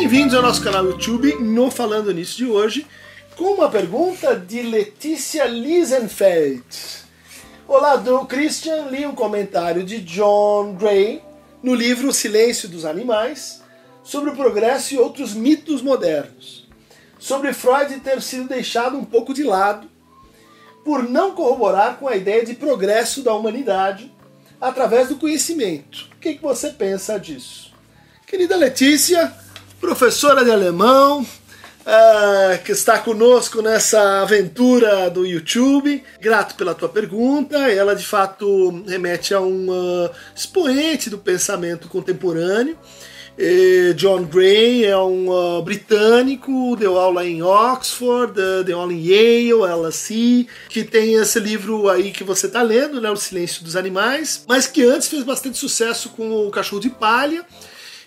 Bem-vindos ao nosso canal YouTube no Falando Nisso de hoje, com uma pergunta de Letícia Liesenfeld. Olá, do Christian, li um comentário de John Gray no livro O Silêncio dos Animais sobre o progresso e outros mitos modernos. Sobre Freud ter sido deixado um pouco de lado por não corroborar com a ideia de progresso da humanidade através do conhecimento. O que, que você pensa disso? Querida Letícia, professora de alemão, uh, que está conosco nessa aventura do YouTube. Grato pela tua pergunta. Ela de fato remete a um uh, expoente do pensamento contemporâneo. John Gray é um uh, britânico, deu aula em Oxford, uh, deu aula em Yale, LSE, que tem esse livro aí que você está lendo, né, O Silêncio dos Animais, mas que antes fez bastante sucesso com o Cachorro de Palha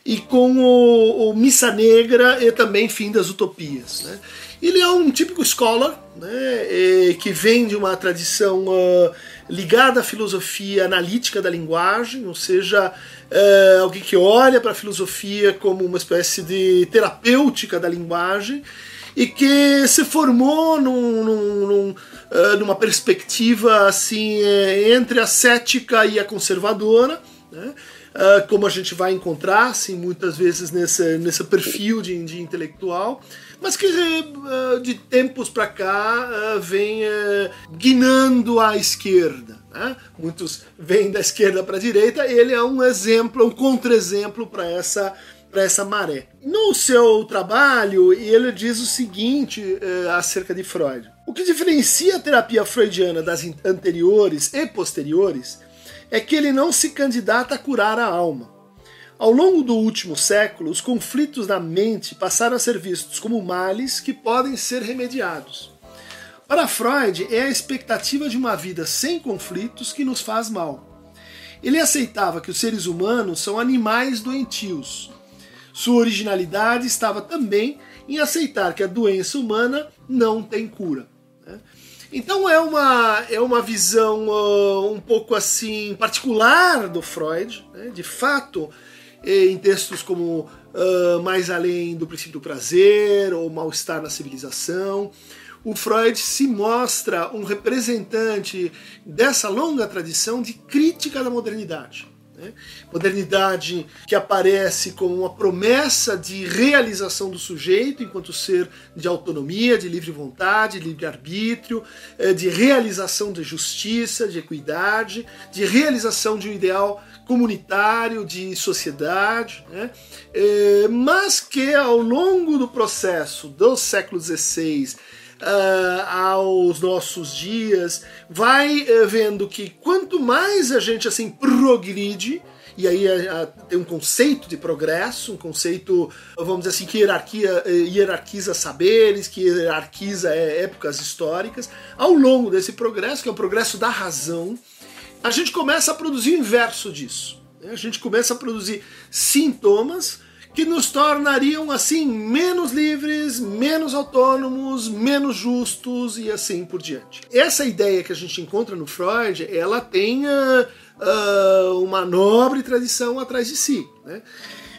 e com o, o Missa Negra e também Fim das Utopias. Né? Ele é um típico scholar, né, que vem de uma tradição uh, ligada à filosofia analítica da linguagem, ou seja, uh, alguém que olha para a filosofia como uma espécie de terapêutica da linguagem e que se formou num, num, num, uh, numa perspectiva assim entre a cética e a conservadora. Né? Uh, como a gente vai encontrar, assim, muitas vezes nesse, nesse perfil de, de intelectual, mas que uh, de tempos para cá uh, vem guinando à esquerda. Né? Muitos vêm da esquerda para a direita, ele é um exemplo, um contra-exemplo para essa para essa maré. No seu trabalho, ele diz o seguinte acerca de Freud: o que diferencia a terapia freudiana das anteriores e posteriores é que ele não se candidata a curar a alma. Ao longo do último século, os conflitos na mente passaram a ser vistos como males que podem ser remediados. Para Freud, é a expectativa de uma vida sem conflitos que nos faz mal. Ele aceitava que os seres humanos são animais doentios. Sua originalidade estava também em aceitar que a doença humana não tem cura. Né? Então é uma, é uma visão uh, um pouco assim particular do Freud, né? de fato, em textos como uh, Mais Além do Princípio do Prazer ou Mal-Estar na Civilização. O Freud se mostra um representante dessa longa tradição de crítica da modernidade. Né? Modernidade que aparece como uma promessa de realização do sujeito enquanto ser de autonomia, de livre vontade, de livre-arbítrio, eh, de realização de justiça, de equidade, de realização de um ideal comunitário, de sociedade, né? Eh, mas que ao longo do processo do século XVI uh, aos nossos dias, vai uh, vendo que quanto mais a gente assim progride, e aí uh, tem um conceito de progresso, um conceito, vamos dizer assim, que hierarquia, hierarquiza saberes, que hierarquiza épocas históricas. Ao longo desse progresso, que é o progresso da razão, a gente começa a produzir o inverso disso. Né? A gente começa a produzir sintomas que nos tornariam assim menos livres, menos autônomos, menos justos e assim por diante. Essa ideia que a gente encontra no Freud, ela tem uh, uma nobre tradição atrás de si. Né?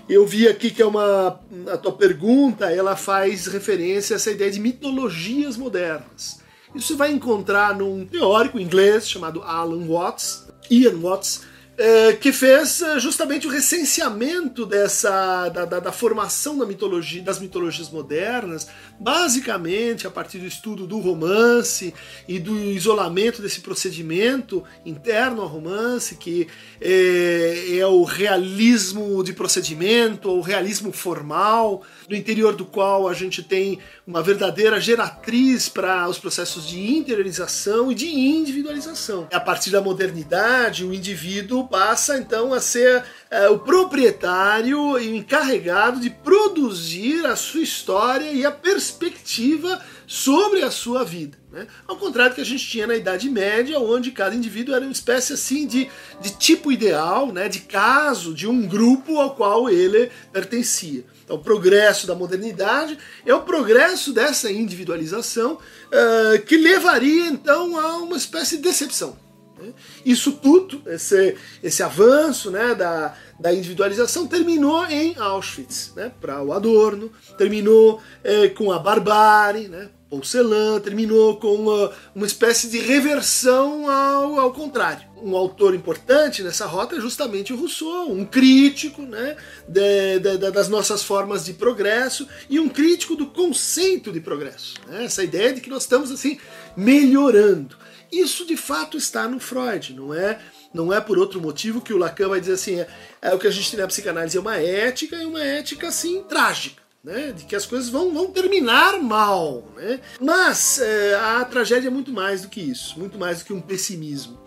Eu vi aqui que é uma a tua pergunta, ela faz referência a essa ideia de mitologias modernas. Isso você vai encontrar num teórico inglês chamado Alan Watts, Ian Watts, é, que fez é, justamente o recenseamento dessa da, da, da, formação da mitologia, das mitologias modernas, basicamente a partir do estudo do romance e do isolamento desse procedimento interno ao romance, que é, é o realismo de procedimento, o realismo formal, no interior do qual a gente tem uma verdadeira geratriz para os processos de interiorização e de individualização. A partir da modernidade, o indivíduo passa então a ser é, o proprietário e encarregado de produzir a sua história e a perspectiva sobre a sua vida. Né? Ao contrário do que a gente tinha na Idade Média, onde cada indivíduo era uma espécie assim de, de tipo ideal, né? de caso, de um grupo ao qual ele pertencia. Então, o progresso da modernidade é o progresso dessa individualização uh, que levaria então a uma espécie de decepção. Né? Isso tudo, esse, esse avanço né, da, da individualização, terminou em Auschwitz, né, para o Adorno, terminou é, com a barbárie, né, Celan terminou com uma, uma espécie de reversão ao, ao contrário. Um autor importante nessa rota é justamente o Rousseau, um crítico né, de, de, das nossas formas de progresso e um crítico do conceito de progresso. Né? Essa ideia de que nós estamos assim melhorando. Isso de fato está no Freud, não é? Não é por outro motivo que o Lacan vai dizer assim: é, é o que a gente tem na psicanálise é uma ética e uma ética assim trágica né, de que as coisas vão, vão terminar mal. Né? Mas é, a tragédia é muito mais do que isso, muito mais do que um pessimismo.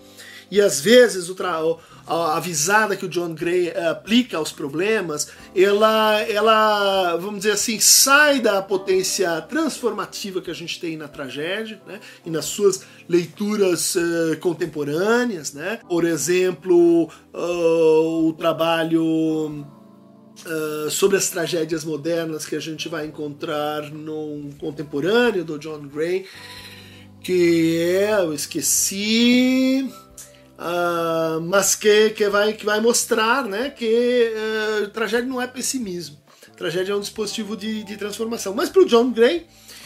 E às vezes o a avisada que o John Gray é, aplica aos problemas, ela, ela, vamos dizer assim, sai da potência transformativa que a gente tem na tragédia né, e nas suas leituras uh, contemporâneas. Né? Por exemplo, uh, o trabalho Uh, sobre as tragédias modernas que a gente vai encontrar num contemporâneo do John Gray, que é, eu esqueci, uh, mas que, que, vai, que vai mostrar né, que uh, tragédia não é pessimismo, tragédia é um dispositivo de, de transformação. Mas para o John Gray,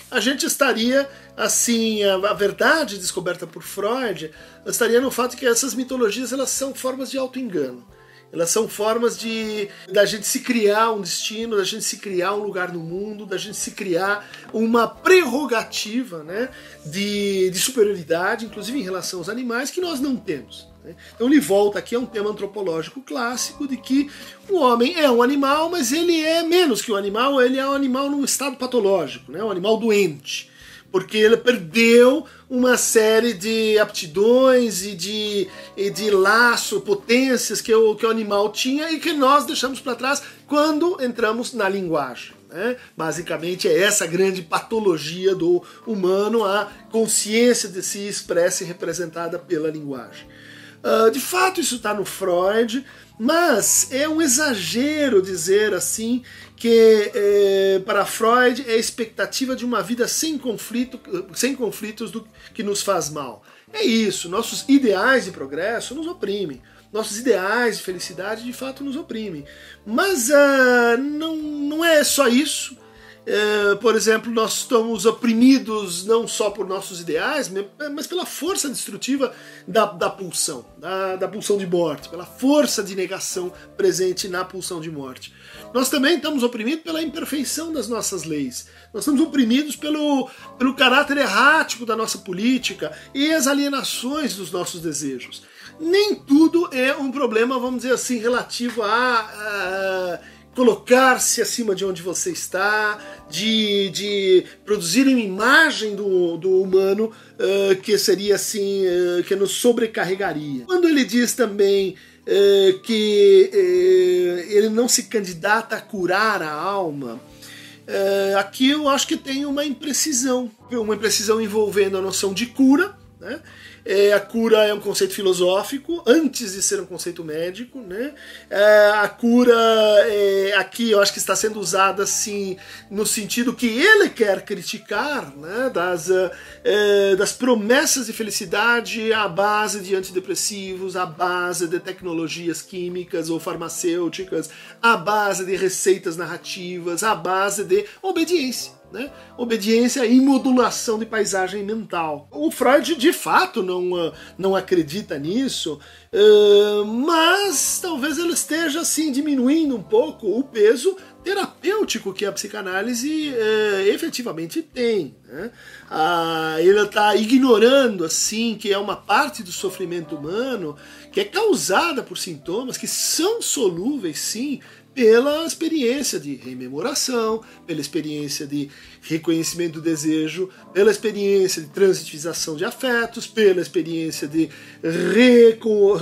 a gente estaria assim a, a, verdade descoberta por Freud estaria no fato que essas mitologias elas são formas de auto-engano elas são formas de da gente se criar um destino, da gente se criar um lugar no mundo, da gente se criar uma prerrogativa né, de, de superioridade, inclusive em relação aos animais, que nós não temos. Né. Então ele volta aqui a um tema antropológico clássico de que o homem é um animal, mas ele é menos que um animal, ele é um animal num estado patológico, né, um animal doente porque ele perdeu uma série de aptidões e de, e de laço, potências que o, que o animal tinha e que nós deixamos para trás quando entramos na linguagem. Né? Basicamente é essa grande patologia do humano, a consciência de si expressa e representada pela linguagem. Uh, de fato, isso está no Freud, mas é um exagero dizer assim que é, para Freud é a expectativa de uma vida sem conflito, sem conflitos do que nos faz mal. É isso, nossos ideais de progresso nos oprimem. Nossos ideais de felicidade de fato nos oprimem. Mas uh, não, não é só isso. É, por exemplo, nós estamos oprimidos não só por nossos ideais, mas pela força destrutiva da, da pulsão, da, da pulsão de morte, pela força de negação presente na pulsão de morte. Nós também estamos oprimidos pela imperfeição das nossas leis. Nós estamos oprimidos pelo, pelo caráter errático da nossa política e as alienações dos nossos desejos. Nem tudo é um problema, vamos dizer assim, relativo a, a colocar-se acima de onde você está, de, de produzir uma imagem do, do humano uh, que seria assim, uh, que nos sobrecarregaria. Quando ele diz também uh, que ele não se candidata a curar a alma, aqui eu acho que tem uma imprecisão, uma imprecisão envolvendo a noção de cura, né? É, a cura é um conceito filosófico antes de ser um conceito médico, né? É, a cura é, aqui eu acho que está sendo usada assim no sentido que ele quer criticar, né? Das, é, das promessas de felicidade à base de antidepressivos, à base de tecnologias químicas ou farmacêuticas, à base de receitas narrativas, à base de obediência. Né? Obediência e modulação de paisagem mental. O Freud de fato não, ah, não acredita nisso, uh, mas talvez ele esteja assim diminuindo um pouco o peso terapêutico que a psicanálise uh, efetivamente tem. Né? Uh, ele está ignorando assim que é uma parte do sofrimento humano que é causada por sintomas que são solúveis sim pela experiência de rememoração, pela experiência de reconhecimento do desejo, pela experiência de transitivização de afetos, pela experiência de recu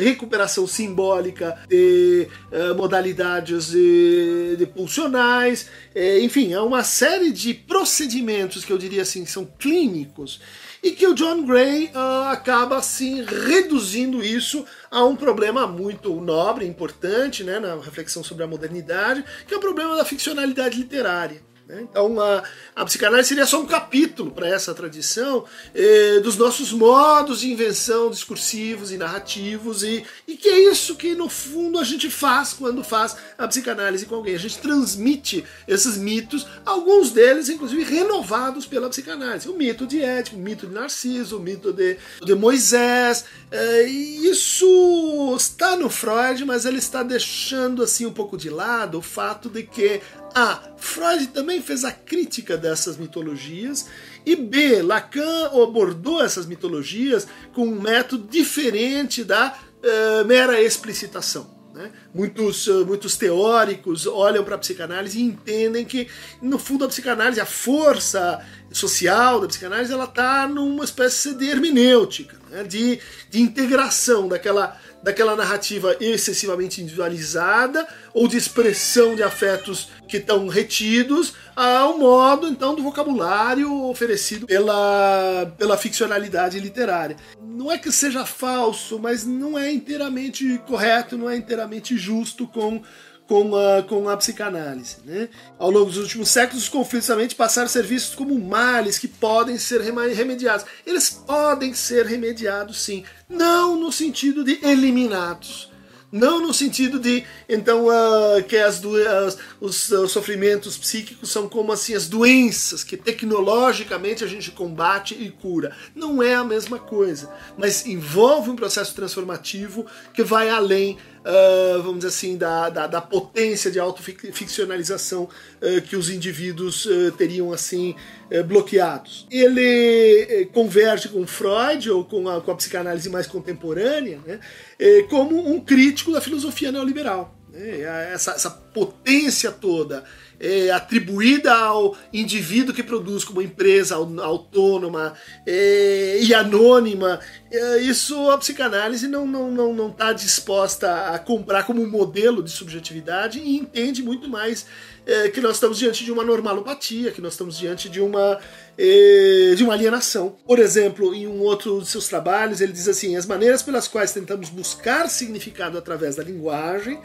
recuperação simbólica de uh, modalidades de, de pulsionais, é, enfim, é uma série de procedimentos que eu diria assim são clínicos e que o John Gray uh, acaba assim reduzindo isso a um problema muito nobre, importante, né, na reflexão sobre a modernidade, que é o problema da ficcionalidade literária. Né? Então a, a psicanálise seria só um capítulo para essa tradição eh, dos nossos modos de invenção discursivos e narrativos, e, e que é isso que no fundo a gente faz quando faz a psicanálise com alguém. A gente transmite esses mitos, alguns deles inclusive renovados pela psicanálise. O mito de Édipo, o mito de Narciso, o mito de, de Moisés. Eh, isso está no Freud, mas ele está deixando assim um pouco de lado o fato de que a. Freud também fez a crítica dessas mitologias, e B. Lacan abordou essas mitologias com um método diferente da uh, mera explicitação. Né? Muitos, uh, muitos teóricos olham para a psicanálise e entendem que, no fundo, a psicanálise, a força social da psicanálise, ela está numa espécie de hermenêutica, né? de, de integração daquela daquela narrativa excessivamente individualizada ou de expressão de afetos que estão retidos ao modo então do vocabulário oferecido pela, pela ficcionalidade literária. Não é que seja falso, mas não é inteiramente correto, não é inteiramente justo com com a, com a psicanálise. Né? Ao longo dos últimos séculos, os conflitos mente passaram a ser vistos como males que podem ser remediados. Eles podem ser remediados, sim, não no sentido de eliminados. Não no sentido de, então, uh, que as, as os, os, sofrimentos psíquicos são como assim as doenças que tecnologicamente a gente combate e cura. Não é a mesma coisa, mas envolve um processo transformativo que vai além uh, vamos dizer assim, da, da, da potência de autoficcionalização uh, que os indivíduos uh, teriam assim bloqueados. Ele converge com Freud ou com a, com a psicanálise mais contemporânea né, como um crítico da filosofia neoliberal. Né, essa, essa potência toda é, atribuída ao indivíduo que produz como empresa autônoma é, e anônima, é, isso a psicanálise não está não, não, não tá disposta a comprar como um modelo de subjetividade e entende muito mais é, que nós estamos diante de uma normalopatia, que nós estamos diante de uma, é, de uma alienação. Por exemplo, em um outro de seus trabalhos, ele diz assim: as maneiras pelas quais tentamos buscar significado através da linguagem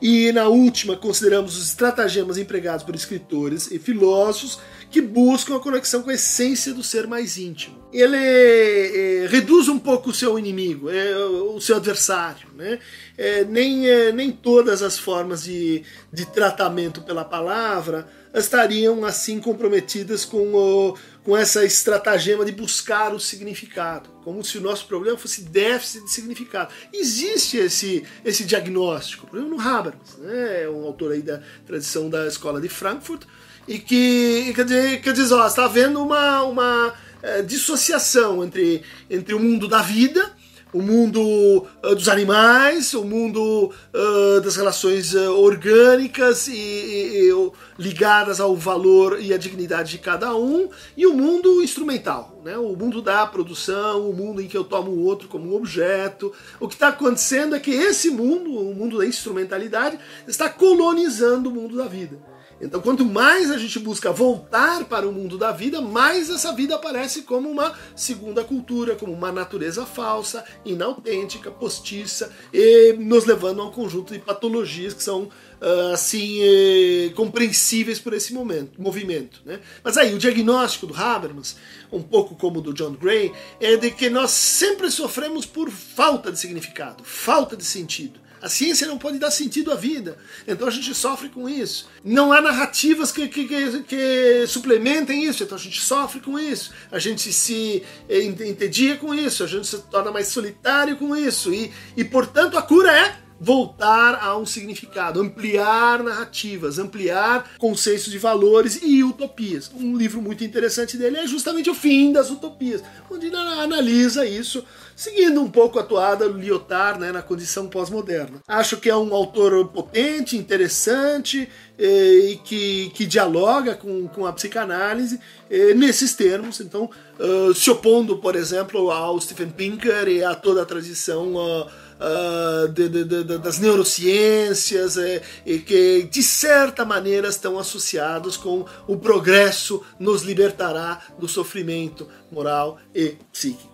e na última, consideramos os estratagemas empregados por escritores e filósofos que buscam a conexão com a essência do ser mais íntimo. Ele é, reduz um pouco o seu inimigo, é, o seu adversário. Né? É, nem, nem todas as formas de, de tratamento pela palavra estariam assim comprometidas com, o, com essa estratagema de buscar o significado, como se o nosso problema fosse déficit de significado. Existe esse, esse diagnóstico, por exemplo, no Habermas, né? é um autor aí da tradição da escola de Frankfurt, e que quer dizer, quer dizer ó, está havendo uma, uma é, dissociação entre, entre o mundo da vida o mundo uh, dos animais, o mundo uh, das relações uh, orgânicas e, e, e, ligadas ao valor e à dignidade de cada um, e o mundo instrumental, né? o mundo da produção, o mundo em que eu tomo o outro como um objeto. O que está acontecendo é que esse mundo, o mundo da instrumentalidade, está colonizando o mundo da vida. Então, quanto mais a gente busca voltar para o mundo da vida, mais essa vida aparece como uma segunda cultura, como uma natureza falsa, inautêntica, postiça, e nos levando a um conjunto de patologias que são ah, assim eh, compreensíveis por esse momento, movimento. Né? Mas aí, o diagnóstico do Habermas, um pouco como o do John Gray, é de que nós sempre sofremos por falta de significado, falta de sentido. A ciência não pode dar sentido à vida. Então a gente sofre com isso. Não há narrativas que, que, que, que suplementem isso. Então a gente sofre com isso. A gente se eh, entedia com isso. A gente se torna mais solitário com isso. E, e portanto, a cura é voltar a um significado, ampliar narrativas, ampliar conceitos de valores e utopias. Um livro muito interessante dele é justamente O Fim das Utopias, onde analisa isso, seguindo um pouco a toada do Lyotard né, na condição pós-moderna. Acho que é um autor potente, interessante eh, e que, que dialoga com, com a psicanálise eh, nesses termos, então uh, se opondo, por exemplo, ao Stephen Pinker e a toda a tradição uh, de, de, de, das neurociências é, e que de certa maneira estão associados com o progresso nos libertará do sofrimento moral e psíquico.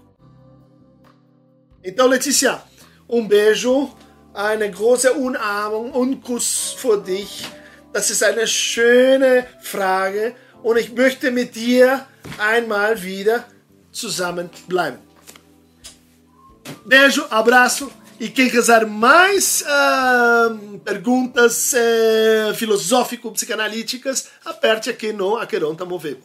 Então, Letícia, um beijo, eine große Umarmung und Kuss für dich. Das ist eine schöne Frage und ich möchte mit dir einmal wieder zusammenbleiben. Beijo, abraço e quem quiser mais uh, perguntas uh, filosófico-psicanalíticas, aperte aqui no Aqueronta Movebo.